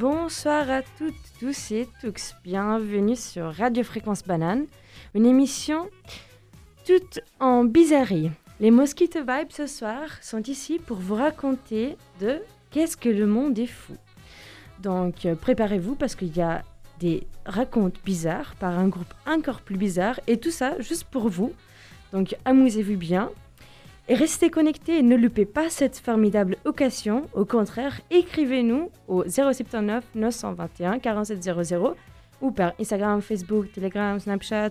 Bonsoir à toutes, tous et tous. Bienvenue sur Radio Fréquence Banane, une émission toute en bizarrerie. Les Mosquito Vibes ce soir sont ici pour vous raconter de qu'est-ce que le monde est fou. Donc euh, préparez-vous parce qu'il y a des racontes bizarres par un groupe encore plus bizarre et tout ça juste pour vous. Donc amusez-vous bien et restez connectés et ne loupez pas cette formidable occasion. Au contraire, écrivez-nous au 079 921 4700 ou par Instagram, Facebook, Telegram, Snapchat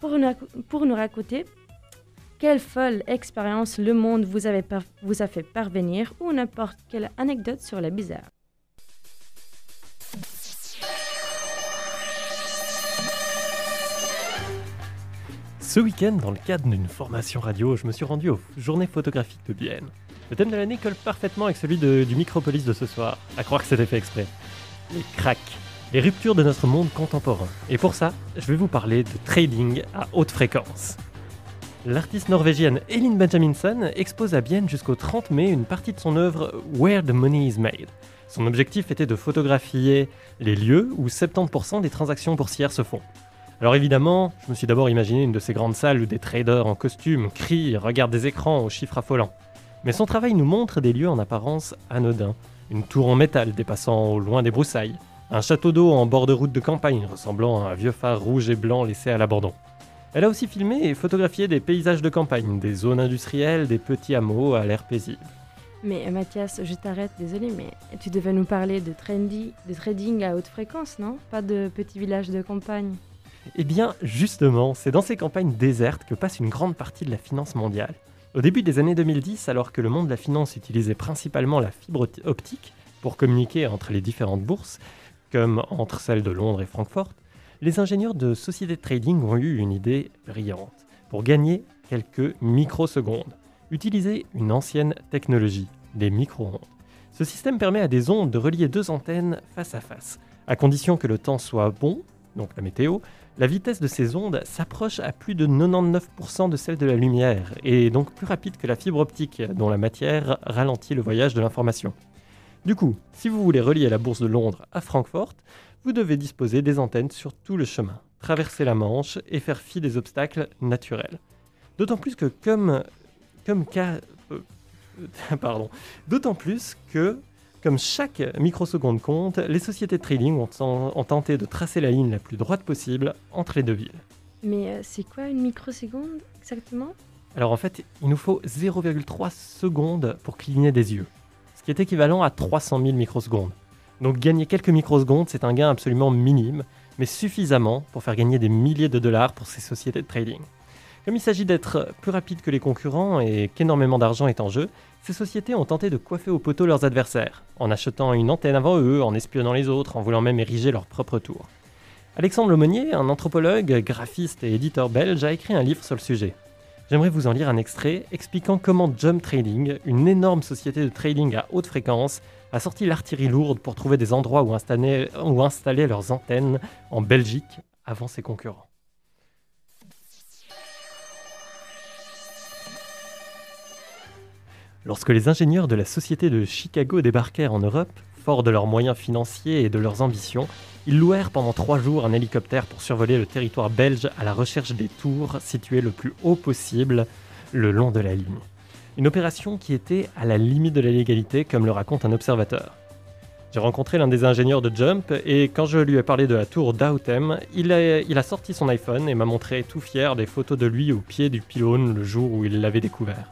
pour nous, raconter quelle folle expérience le monde vous a fait parvenir ou n'importe quelle anecdote sur la bizarre. Ce week-end, dans le cadre d'une formation radio, je me suis rendu aux Journées photographiques de Bienne. Le thème de l'année colle parfaitement avec celui du Micropolis de ce soir, à croire que c'était fait exprès. Les cracks, les ruptures de notre monde contemporain. Et pour ça, je vais vous parler de trading à haute fréquence. L'artiste norvégienne Elin Benjaminson expose à Bienne jusqu'au 30 mai une partie de son œuvre Where the Money is Made. Son objectif était de photographier les lieux où 70% des transactions boursières se font. Alors évidemment, je me suis d'abord imaginé une de ces grandes salles où des traders en costume crient, regardent des écrans aux chiffres affolants. Mais son travail nous montre des lieux en apparence anodins. Une tour en métal dépassant au loin des broussailles. Un château d'eau en bord de route de campagne ressemblant à un vieux phare rouge et blanc laissé à l'abandon. Elle a aussi filmé et photographié des paysages de campagne, des zones industrielles, des petits hameaux à l'air paisible. Mais Mathias, je t'arrête, désolé, mais tu devais nous parler de, trendy, de trading à haute fréquence, non? Pas de petits villages de campagne. Eh bien, justement, c'est dans ces campagnes désertes que passe une grande partie de la finance mondiale. Au début des années 2010, alors que le monde de la finance utilisait principalement la fibre optique pour communiquer entre les différentes bourses, comme entre celles de Londres et Francfort, les ingénieurs de sociétés de trading ont eu une idée brillante. Pour gagner quelques microsecondes, utiliser une ancienne technologie, les micro-ondes. Ce système permet à des ondes de relier deux antennes face à face, à condition que le temps soit bon, donc la météo, la vitesse de ces ondes s'approche à plus de 99% de celle de la lumière, et donc plus rapide que la fibre optique, dont la matière ralentit le voyage de l'information. Du coup, si vous voulez relier la bourse de Londres à Francfort, vous devez disposer des antennes sur tout le chemin, traverser la Manche et faire fi des obstacles naturels. D'autant plus que comme, comme euh, pardon, d'autant plus que comme chaque microseconde compte, les sociétés de trading ont, tenté de tracer la ligne la plus droite possible entre les deux villes. Mais euh, c'est quoi une microseconde exactement? Alors en fait, il nous faut 0,3 secondes pour cligner des yeux, ce qui est équivalent à 300 000 microsecondes. Donc gagner quelques microsecondes, c'est un gain absolument minime, mais suffisamment pour faire gagner des milliers de dollars pour ces sociétés de trading. Comme il s'agit d'être plus rapide que les concurrents et qu'énormément d'argent est en jeu, ces sociétés ont tenté de coiffer au poteau leurs adversaires, en achetant une antenne avant eux, en espionnant les autres, en voulant même ériger leur propre tour. Alexandre Lemonnier, un anthropologue, graphiste et éditeur belge, a écrit un livre sur le sujet. J'aimerais vous en lire un extrait expliquant comment Jump Trading, une énorme société de trading à haute fréquence, a sorti l'artillerie lourde pour trouver des endroits où où installer leurs antennes en Belgique avant ses concurrents. Lorsque les ingénieurs de la Société de Chicago débarquèrent en Europe, forts de leurs moyens financiers et de leurs ambitions, ils louèrent pendant trois jours un hélicoptère pour survoler le territoire belge à la recherche des tours situées le plus haut possible le long de la ligne. Une opération qui était à la limite de la légalité, comme le raconte un observateur. J'ai rencontré l'un des ingénieurs de Jump et quand je lui ai parlé de la tour d'Autem, il a, il a sorti son iPhone et m'a montré tout fier des photos de lui au pied du pylône le jour où il l'avait découvert.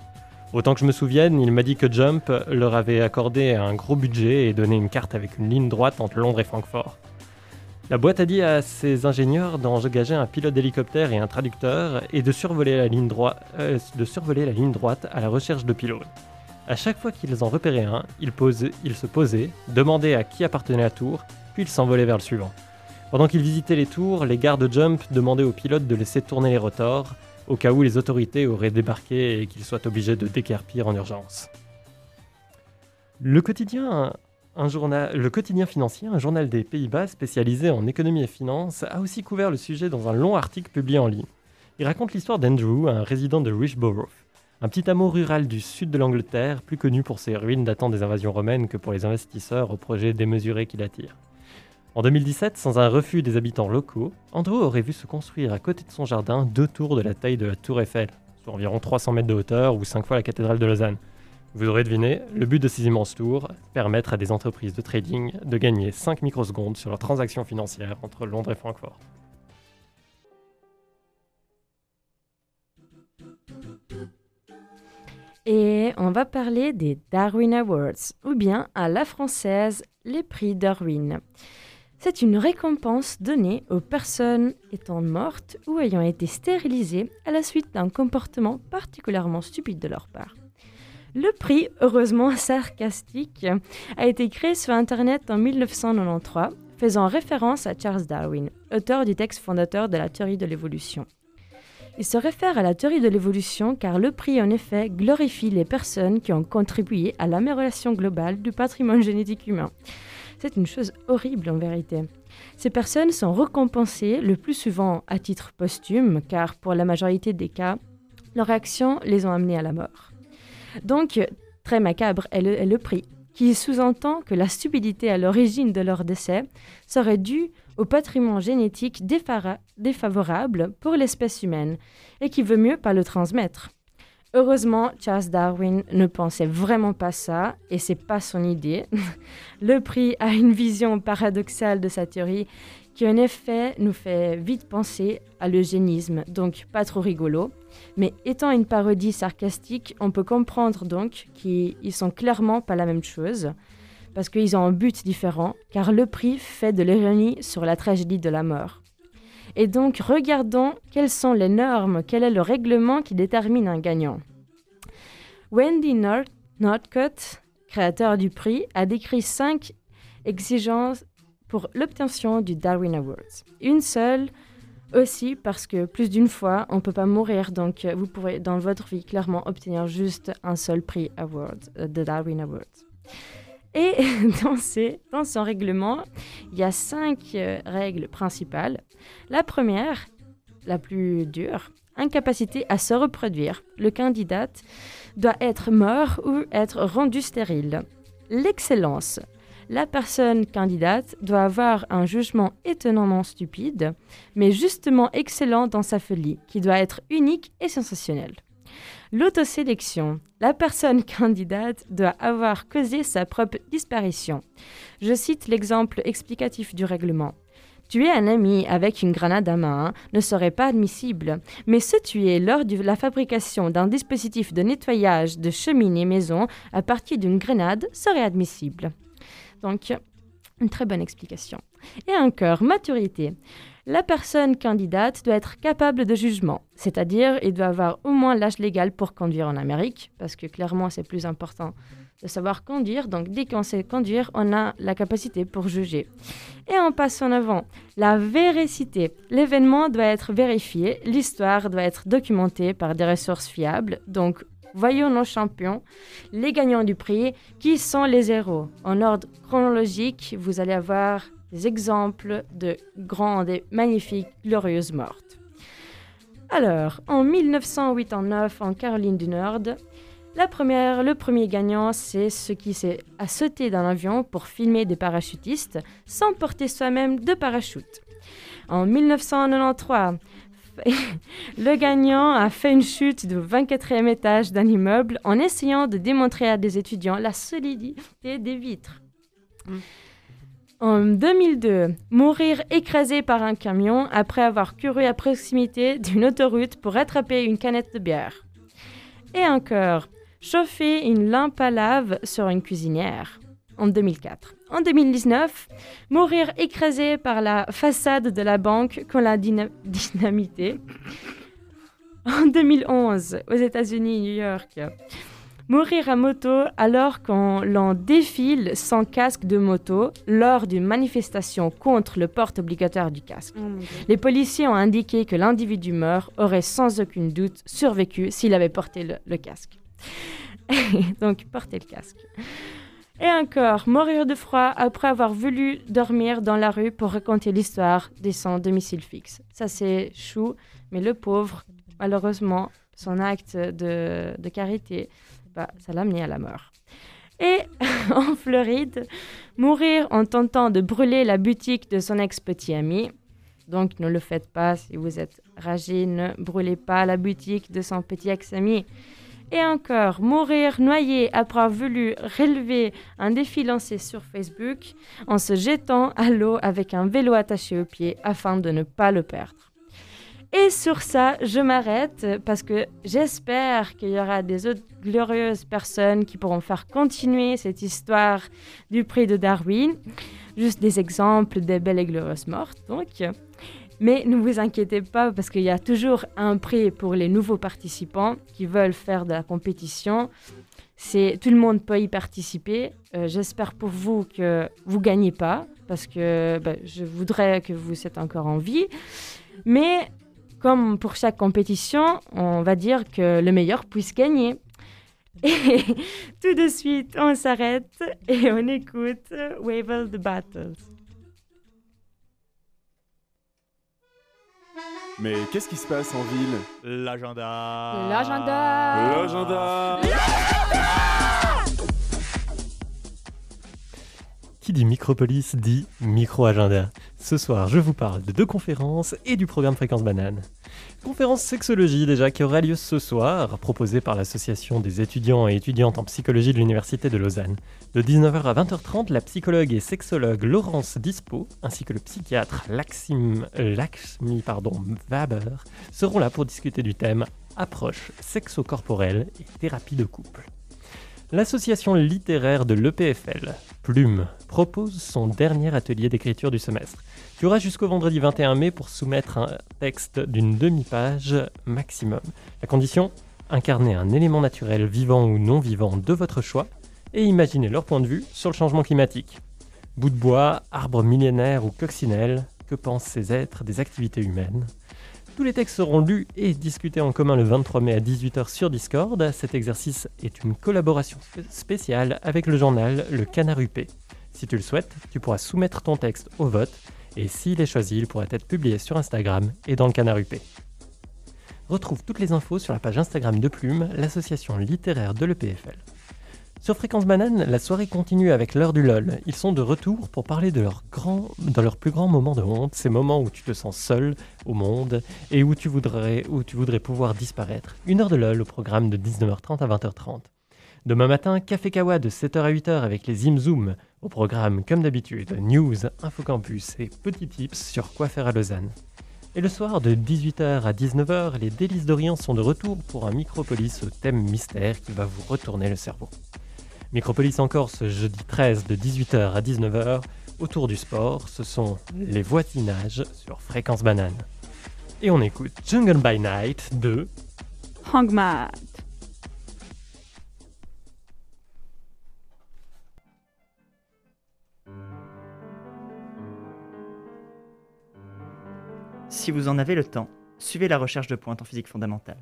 Autant que je me souvienne, il m'a dit que Jump leur avait accordé un gros budget et donné une carte avec une ligne droite entre Londres et Francfort. La boîte a dit à ses ingénieurs d'engager un pilote d'hélicoptère et un traducteur et de survoler, la ligne euh, droite à la recherche de pylônes. À chaque fois qu'ils en repéraient un, ils, se posaient, demandaient à qui appartenait la tour, puis ils s'envolaient vers le suivant. Pendant qu'ils visitaient les tours, les gardes Jump demandaient au pilote de laisser tourner les rotors, au cas où les autorités auraient débarqué et qu'ils soient obligés de décarpir en urgence. Le quotidien, financier, un journal des Pays-Bas spécialisé en économie et finance, a aussi couvert le sujet dans un long article publié en ligne. Il raconte l'histoire d'Andrew, un résident de Richborough, un petit hameau rural du sud de l'Angleterre, plus connu pour ses ruines datant des invasions romaines que pour les investisseurs au projet démesuré qu'il attire. En 2017, sans un refus des habitants locaux, Andrew aurait vu se construire à côté de son jardin deux tours de la taille de la tour Eiffel, soit environ 300 mètres de hauteur ou 5 fois la cathédrale de Lausanne. Vous aurez deviné, le but de ces immenses tours, permettre à des entreprises de trading de gagner 5 microsecondes sur leurs transactions financières entre Londres et Francfort. Et on va parler des Darwin Awards, ou bien à la française, les prix Darwin. C'est une récompense donnée aux personnes étant mortes ou ayant été stérilisées à la suite d'un comportement particulièrement stupide de leur part. Le prix, heureusement sarcastique, a été créé sur Internet en 1993, faisant référence à Charles Darwin, auteur du texte fondateur de la théorie de l'évolution. Il se réfère à la théorie de l'évolution car le prix en effet glorifie les personnes qui ont contribué à l'amélioration globale du patrimoine génétique humain. C'est une chose horrible en vérité. Ces personnes sont récompensées le plus souvent à titre posthume car pour la majorité des cas, leurs actions les ont amenés à la mort. Donc, très macabre est le, est le prix, qui sous-entend que la stupidité à l'origine de leur décès serait due au patrimoine génétique défavorable pour l'espèce humaine et qui veut mieux pas le transmettre. Heureusement, Charles Darwin ne pensait vraiment pas ça et c'est pas son idée. le prix a une vision paradoxale de sa théorie qui en effet nous fait vite penser à l'eugénisme, donc pas trop rigolo. Mais étant une parodie sarcastique, on peut comprendre donc qu'ils sont clairement pas la même chose parce qu'ils ont un but différent, car le prix fait de l'ironie sur la tragédie de la mort. Et donc, regardons quelles sont les normes, quel est le règlement qui détermine un gagnant. Wendy Northcott, créateur du prix, a décrit cinq exigences pour l'obtention du Darwin Awards. Une seule aussi parce que plus d'une fois, on ne peut pas mourir, donc vous pourrez dans votre vie clairement obtenir juste un seul prix Award, euh, de Darwin Awards. Et dans, dans son règlement, il y a cinq euh, règles principales. La première, la plus dure, incapacité à se reproduire. Le candidat doit être mort ou être rendu stérile. L'excellence. La personne candidate doit avoir un jugement étonnamment stupide, mais justement excellent dans sa folie, qui doit être unique et sensationnelle. L'autosélection. La personne candidate doit avoir causé sa propre disparition. Je cite l'exemple explicatif du règlement. Tuer un ami avec une grenade à main ne serait pas admissible, mais se tuer lors de la fabrication d'un dispositif de nettoyage de cheminée maison à partir d'une grenade serait admissible. Donc, une très bonne explication. Et encore, maturité la personne candidate doit être capable de jugement, c'est-à-dire il doit avoir au moins l'âge légal pour conduire en Amérique, parce que clairement c'est plus important de savoir conduire. Donc dès qu'on sait conduire, on a la capacité pour juger. Et en passant avant, la véracité. L'événement doit être vérifié, l'histoire doit être documentée par des ressources fiables. Donc voyons nos champions, les gagnants du prix, qui sont les héros? En ordre chronologique, vous allez avoir des exemples de grandes et magnifiques glorieuses mortes. Alors, en 1989, en Caroline du Nord, la première, le premier gagnant, c'est ce qui s'est à sauter dans l'avion pour filmer des parachutistes sans porter soi-même de parachute. En 1993, le gagnant a fait une chute du 24e étage d'un immeuble en essayant de démontrer à des étudiants la solidité des vitres. Mm. En 2002, mourir écrasé par un camion après avoir couru à proximité d'une autoroute pour attraper une canette de bière. Et encore, chauffer une lampe à lave sur une cuisinière. En 2004. En 2019, mourir écrasé par la façade de la banque qu'on l'a dynamité. En 2011, aux États-Unis, New York, Mourir à moto alors qu'on l'on défile sans casque de moto lors d'une manifestation contre le port obligatoire du casque. Oh Les policiers ont indiqué que l'individu mort aurait sans aucun doute survécu s'il avait porté le, casque. Donc, porter le casque. Et encore, mourir de froid après avoir voulu dormir dans la rue pour raconter l'histoire de son domicile fixe. Ça, c'est chou, mais le pauvre, malheureusement, son acte de, de carité ça l'a amené à la mort. Et en Floride, mourir en tentant de brûler la boutique de son ex-petit ami. Donc ne le faites pas si vous êtes ragé, ne brûlez pas la boutique de son petit ex-ami. Et encore, mourir noyé après avoir voulu relever un défi lancé sur Facebook en se jetant à l'eau avec un vélo attaché au pied afin de ne pas le perdre. Et sur ça, je m'arrête parce que j'espère qu'il y aura des autres glorieuses personnes qui pourront faire continuer cette histoire du prix de Darwin. Juste des exemples des belles et glorieuses mortes, donc. Mais ne vous inquiétez pas parce qu'il y a toujours un prix pour les nouveaux participants qui veulent faire de la compétition. C'est tout le monde peut y participer. Euh, j'espère pour vous que vous gagnez pas parce que bah, je voudrais que vous êtes encore en vie. Mais comme pour chaque compétition, on va dire que le meilleur puisse gagner. Et tout de suite, on s'arrête et on écoute Wave the Battles. Mais qu'est-ce qui se passe en ville? L'agenda L'agenda L'agenda Qui dit Micropolis dit micro-agenda. Ce soir, je vous parle de deux conférences et du programme Fréquence Banane. Conférence sexologie déjà qui aura lieu ce soir, proposée par l'association des étudiants et étudiantes en psychologie de l'Université de Lausanne. De 19h à 20h30, la psychologue et sexologue Laurence Dispo, ainsi que le psychiatre Laxim, Laxmi pardon, Waber, seront là pour discuter du thème approche sexo-corporelle et thérapie de couple. L'association littéraire de l'EPFL, Plume, propose son dernier atelier d'écriture du semestre. Tu auras jusqu'au vendredi 21 mai pour soumettre un texte d'une demi-page maximum. La condition Incarner un élément naturel vivant ou non vivant de votre choix et imaginer leur point de vue sur le changement climatique. Bout de bois, arbre millénaire ou coccinelle, que pensent ces êtres des activités humaines? Tous les textes seront lus et discutés en commun le 23 mai à 18h sur Discord. Cet exercice est une collaboration spéciale avec le journal Le Canard UP. Si tu le souhaites, tu pourras soumettre ton texte au vote et s'il est choisi, il pourra être publié sur Instagram et dans le Canard UP. Retrouve toutes les infos sur la page Instagram de Plume, l'association littéraire de l'EPFL. Sur Fréquence Banane, la soirée continue avec l'heure du LOL. Ils sont de retour pour parler de leur, de plus grand moment de honte, ces moments où tu te sens seul au monde et où tu voudrais, où tu voudrais pouvoir disparaître. Une heure de LOL au programme de 19h30 à 20h30. Demain matin, Café Kawa de 7h à 8h avec les Zim Zoom. Programme, comme d'habitude, news, infocampus et petits tips sur quoi faire à Lausanne. Et le soir, de 18h à 19h, les délices d'Orient sont de retour pour un Micropolis au thème mystère qui va vous retourner le cerveau. Micropolis encore ce jeudi 13 de 18h à 19h. Autour du sport, ce sont les voisinages sur Fréquence Banane. Et on écoute Jungle by Night de Hangmad. Si vous en avez le temps, suivez la recherche de pointe en physique fondamentale.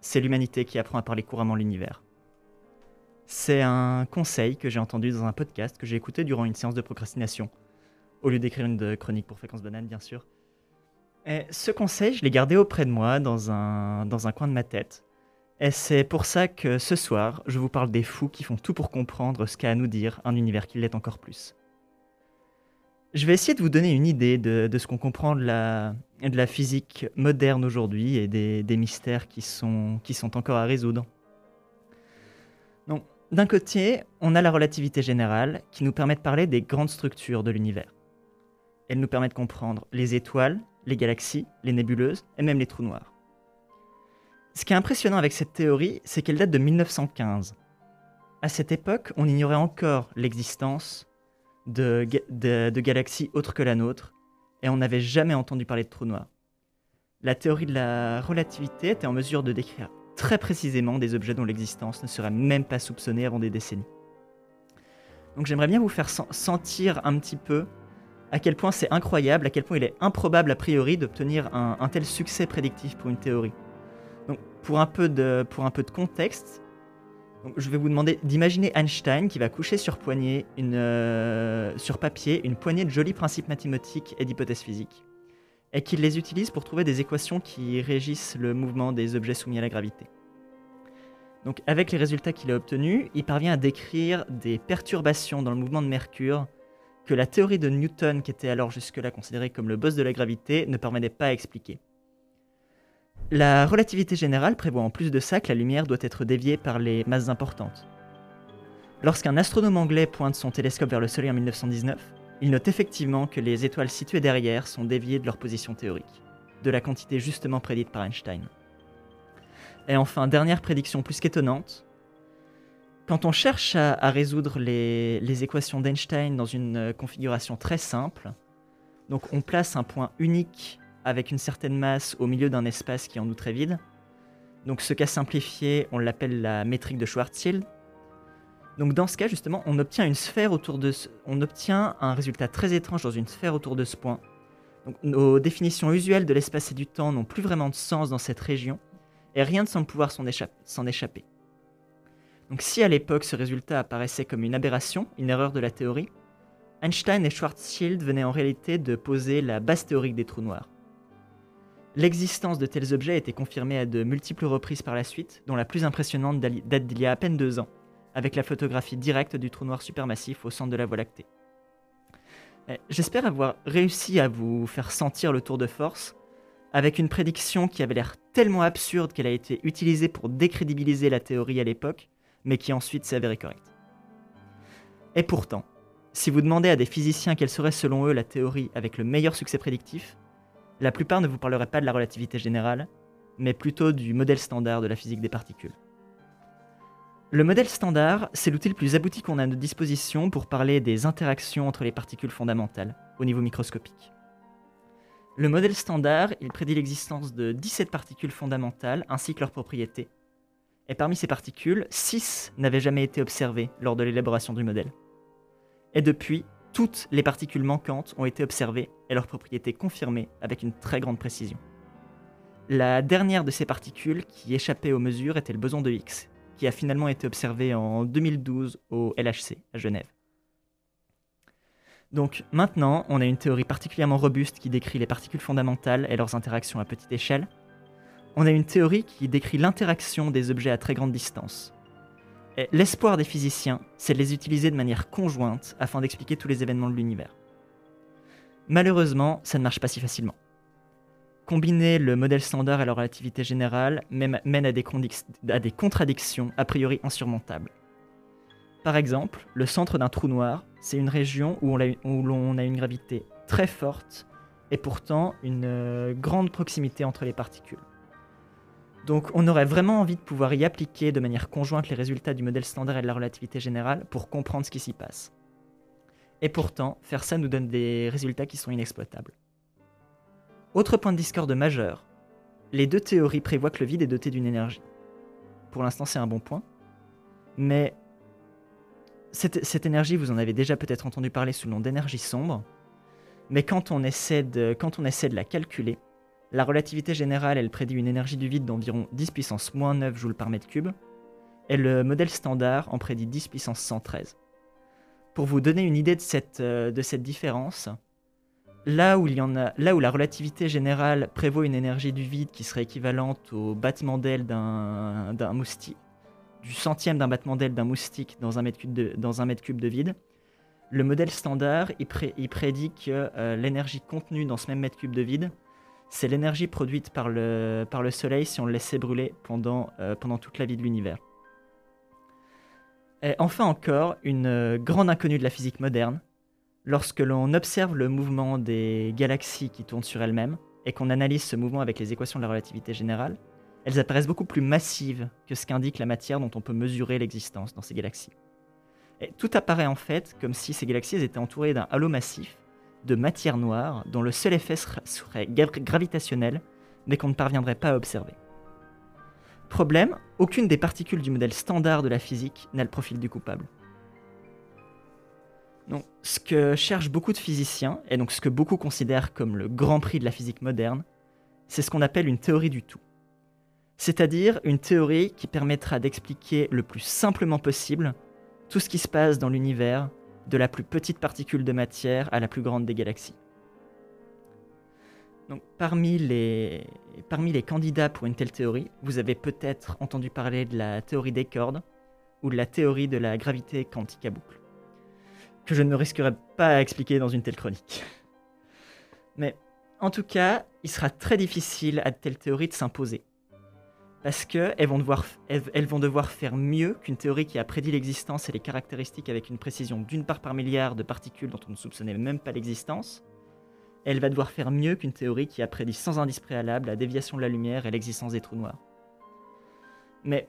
C'est l'humanité qui apprend à parler couramment l'univers. C'est un conseil que j'ai entendu dans un podcast que j'ai écouté durant une séance de procrastination, au lieu d'écrire une chronique pour Fréquence Banane, bien sûr. Et ce conseil, je l'ai gardé auprès de moi dans un, dans un coin de ma tête. Et c'est pour ça que ce soir, je vous parle des fous qui font tout pour comprendre ce qu'a à nous dire un univers qui l'est encore plus. Je vais essayer de vous donner une idée de, ce qu'on comprend de la, physique moderne aujourd'hui et des, mystères qui sont, qui sont encore à résoudre. D'un côté, on a la relativité générale qui nous permet de parler des grandes structures de l'univers. Elle nous permet de comprendre les étoiles, les galaxies, les nébuleuses et même les trous noirs. Ce qui est impressionnant avec cette théorie, c'est qu'elle date de 1915. À cette époque, on ignorait encore l'existence de, galaxies autres que la nôtre, et on n'avait jamais entendu parler de trous noirs. La théorie de la relativité était en mesure de décrire très précisément des objets dont l'existence ne serait même pas soupçonnée avant des décennies. Donc j'aimerais bien vous faire sentir un petit peu à quel point c'est incroyable, à quel point il est improbable a priori d'obtenir un, un, tel succès prédictif pour une théorie. Donc pour un peu de, pour un peu de contexte, je vais vous demander d'imaginer Einstein qui va coucher sur, poignée euh, sur papier une poignée de jolis principes mathématiques et d'hypothèses physiques, et qu'il les utilise pour trouver des équations qui régissent le mouvement des objets soumis à la gravité. Donc avec les résultats qu'il a obtenus, il parvient à décrire des perturbations dans le mouvement de Mercure que la théorie de Newton, qui était alors jusque-là considérée comme le boss de la gravité, ne parvenait pas à expliquer. La relativité générale prévoit en plus de ça que la lumière doit être déviée par les masses importantes. Lorsqu'un astronome anglais pointe son télescope vers le Soleil en 1919, il note effectivement que les étoiles situées derrière sont déviées de leur position théorique, de la quantité justement prédite par Einstein. Et enfin, dernière prédiction plus qu'étonnante, quand on cherche à, résoudre les, équations d'Einstein dans une configuration très simple, donc on place un point unique avec une certaine masse au milieu d'un espace qui est en nous très vide. Donc ce cas simplifié, on l'appelle la métrique de Schwarzschild. Donc dans ce cas justement, on obtient une sphère autour de ce... on obtient un résultat très étrange dans une sphère autour de ce point. Donc nos définitions usuelles de l'espace et du temps n'ont plus vraiment de sens dans cette région et rien ne semble pouvoir s'en échapper. Donc si à l'époque ce résultat apparaissait comme une aberration, une erreur de la théorie, Einstein et Schwarzschild venaient en réalité de poser la base théorique des trous noirs. L'existence de tels objets a été confirmée à de multiples reprises par la suite, dont la plus impressionnante date d'il y a à peine deux ans, avec la photographie directe du trou noir supermassif au centre de la Voie lactée. Eh, J'espère avoir réussi à vous faire sentir le tour de force, avec une prédiction qui avait l'air tellement absurde qu'elle a été utilisée pour décrédibiliser la théorie à l'époque, mais qui ensuite s'est avérée correcte. Et pourtant, si vous demandez à des physiciens quelle serait selon eux la théorie avec le meilleur succès prédictif, la plupart ne vous parleraient pas de la relativité générale, mais plutôt du modèle standard de la physique des particules. Le modèle standard, c'est l'outil le plus abouti qu'on a à notre disposition pour parler des interactions entre les particules fondamentales au niveau microscopique. Le modèle standard, il prédit l'existence de 17 particules fondamentales ainsi que leurs propriétés. Et parmi ces particules, 6 n'avaient jamais été observées lors de l'élaboration du modèle. Et depuis, toutes les particules manquantes ont été observées et leurs propriétés confirmées avec une très grande précision. La dernière de ces particules qui échappait aux mesures était le boson de Higgs, qui a finalement été observé en 2012 au LHC à Genève. Donc maintenant, on a une théorie particulièrement robuste qui décrit les particules fondamentales et leurs interactions à petite échelle. On a une théorie qui décrit l'interaction des objets à très grande distance. L'espoir des physiciens, c'est de les utiliser de manière conjointe afin d'expliquer tous les événements de l'univers. Malheureusement, ça ne marche pas si facilement. Combiner le modèle standard et la relativité générale mène à des, à contradictions a priori insurmontables. Par exemple, le centre d'un trou noir, c'est une région où l'on a une gravité très forte et pourtant une euh, grande proximité entre les particules. Donc on aurait vraiment envie de pouvoir y appliquer de manière conjointe les résultats du modèle standard et de la relativité générale pour comprendre ce qui s'y passe. Et pourtant, faire ça nous donne des résultats qui sont inexploitables. Autre point de discorde majeur, les deux théories prévoient que le vide est doté d'une énergie. Pour l'instant, c'est un bon point. Mais cette, énergie, vous en avez déjà peut-être entendu parler sous le nom d'énergie sombre. Mais quand on essaie de la calculer, la relativité générale, elle prédit une énergie du vide d'environ 10 puissance moins 9 joules par mètre cube, et le modèle standard en prédit 10 puissance 113. Pour vous donner une idée de cette, euh, différence, là où, la relativité générale prévoit une énergie du vide qui serait équivalente au battement d'aile d'un moustique, du centième d'un battement d'aile d'un moustique dans un, mètre cube de, vide, le modèle standard, il prédit que euh, l'énergie contenue dans ce même mètre cube de vide c'est l'énergie produite par le, par le Soleil si on le laissait brûler pendant, euh, pendant toute la vie de l'univers. Et enfin encore, une euh, grande inconnue de la physique moderne, lorsque l'on observe le mouvement des galaxies qui tournent sur elles-mêmes, et qu'on analyse ce mouvement avec les équations de la relativité générale, elles apparaissent beaucoup plus massives que ce qu'indique la matière dont on peut mesurer l'existence dans ces galaxies. Et tout apparaît en fait comme si ces galaxies étaient entourées d'un halo massif de matière noire dont le seul effet sera- serait gra- gravitationnel, mais qu'on ne parviendrait pas à observer. Problème, aucune des particules du modèle standard de la physique n'a le profil du coupable. Ce que cherchent beaucoup de physiciens, et donc ce que beaucoup considèrent comme le grand prix de la physique moderne, c'est ce qu'on appelle une théorie du tout. C'est-à-dire une théorie qui permettra d'expliquer le plus simplement possible tout ce qui se passe dans l'univers de la plus petite particule de matière à la plus grande des galaxies. Parmi les, candidats pour une telle théorie, vous avez peut-être entendu parler de la théorie des cordes ou de la théorie de la gravité quantique à boucle, que je ne me risquerai pas à expliquer dans une telle chronique. Mais en tout cas, il sera très difficile à de telles théories de s'imposer. Parce qu'elles vont, devoir, elles, vont devoir faire mieux qu'une théorie qui a prédit l'existence et les caractéristiques avec une précision d'une part par milliard de particules dont on ne soupçonnait même pas l'existence. Elle va devoir faire mieux qu'une théorie qui a prédit sans indice préalable la déviation de la lumière et l'existence des trous noirs. Mais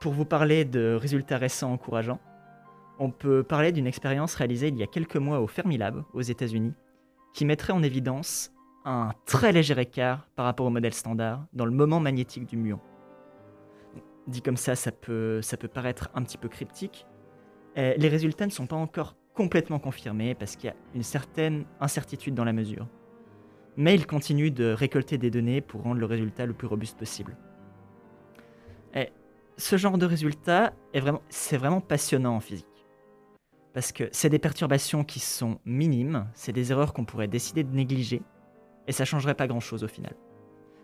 pour vous parler de résultats récents encourageants, on peut parler d'une expérience réalisée il y a quelques mois au Fermilab, aux États-Unis, qui mettrait en évidence un très léger écart par rapport au modèle standard dans le moment magnétique du muon. Dit comme ça, ça peut, paraître un petit peu cryptique. Euh, les résultats ne sont pas encore complètement confirmés parce qu'il y a une certaine incertitude dans la mesure. Mais ils continuent de récolter des données pour rendre le résultat le plus robuste possible. Et ce genre de résultat, c'est vraiment passionnant en physique. Parce que c'est des perturbations qui sont minimes, c'est des erreurs qu'on pourrait décider de négliger, et ça changerait pas grand-chose au final.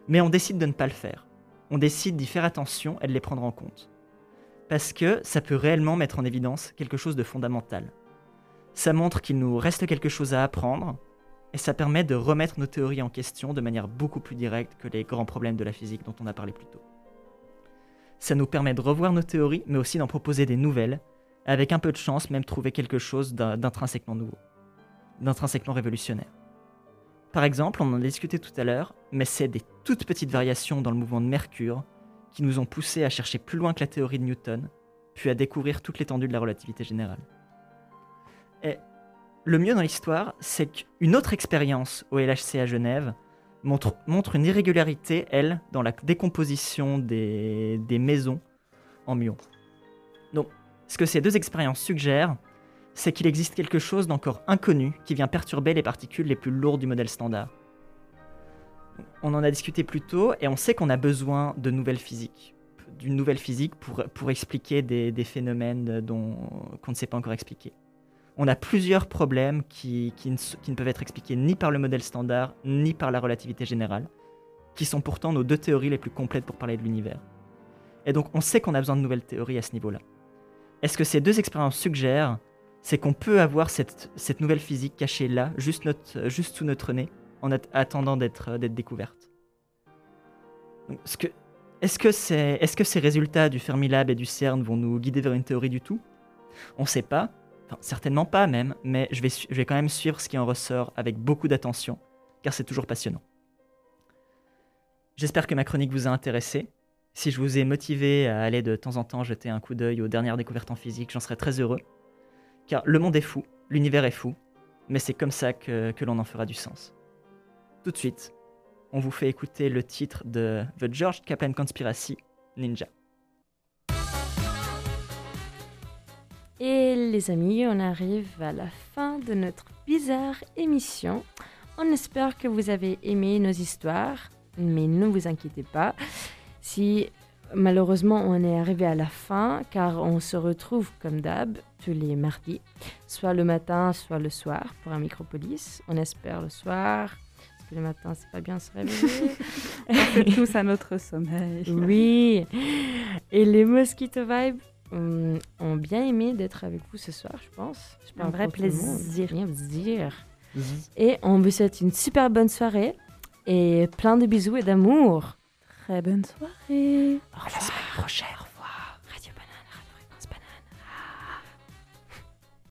Mais on décide de ne pas le faire. On décide d'y faire attention et de les prendre en compte. Parce que ça peut réellement mettre en évidence quelque chose de fondamental. Ça montre qu'il nous reste quelque chose à apprendre, et ça permet de remettre nos théories en question de manière beaucoup plus directe que les grands problèmes de la physique dont on a parlé plus tôt. Ça nous permet de revoir nos théories, mais aussi d'en proposer des nouvelles, avec un peu de chance même trouver quelque chose d'intrinsèquement nouveau, d'intrinsèquement révolutionnaire. Par exemple, on en a discuté tout à l'heure, mais c'est des toutes petites variations dans le mouvement de Mercure qui nous ont poussé à chercher plus loin que la théorie de Newton, puis à découvrir toute l'étendue de la relativité générale. Et le mieux dans l'histoire, c'est qu'une autre expérience au LHC à Genève montre, montre une irrégularité, elle, dans la décomposition des, des maisons en muons. Donc, ce que ces deux expériences suggèrent, c'est qu'il existe quelque chose d'encore inconnu qui vient perturber les particules les plus lourdes du modèle standard. On en a discuté plus tôt et on sait qu'on a besoin de nouvelles physiques, d'une nouvelle physique pour, pour expliquer des, des phénomènes dont, qu'on ne sait pas encore expliquer. On a plusieurs problèmes qui, qui ne, s- qui ne peuvent être expliqués ni par le modèle standard ni par la relativité générale, qui sont pourtant nos deux théories les plus complètes pour parler de l'univers. Et donc on sait qu'on a besoin de nouvelles théories à ce niveau-là. Est-ce que ces deux expériences suggèrent c'est qu'on peut avoir cette, nouvelle physique cachée là, juste, sous notre nez, en at- attendant d'être d'être découverte. Est-ce que, ces résultats du Fermilab et du CERN vont nous guider vers une théorie du tout? On ne sait pas, certainement pas même, mais je vais quand même suivre ce qui en ressort avec beaucoup d'attention, car c'est toujours passionnant. J'espère que ma chronique vous a intéressé. Si je vous ai motivé à aller de temps en temps jeter un coup d'œil aux dernières découvertes en physique, j'en serais très heureux. Car le monde est fou, l'univers est fou, mais c'est comme ça que, que l'on en fera du sens. Tout de suite, on vous fait écouter le titre de The George Kaplan Conspiracy, Ninja. Et les amis, on arrive à la fin de notre bizarre émission. On espère que vous avez aimé nos histoires, mais ne vous inquiétez pas. Si malheureusement on est arrivé à la fin, car on se retrouve comme d'hab tous les mardis, soit le matin, soit le soir pour un Micropolis. On espère le soir, parce que le matin c'est pas bien se réveiller. On fait tous à notre sommeil. Oui. Et les Mosquito Vibes hum, ont bien aimé d'être avec vous ce soir, je pense. Je Un vrai pour tout le monde. plaisir. Un plaisir. Et on vous souhaite une super bonne soirée et plein de bisous et d'amour. Très bonne soirée. Au revoir. prochaine.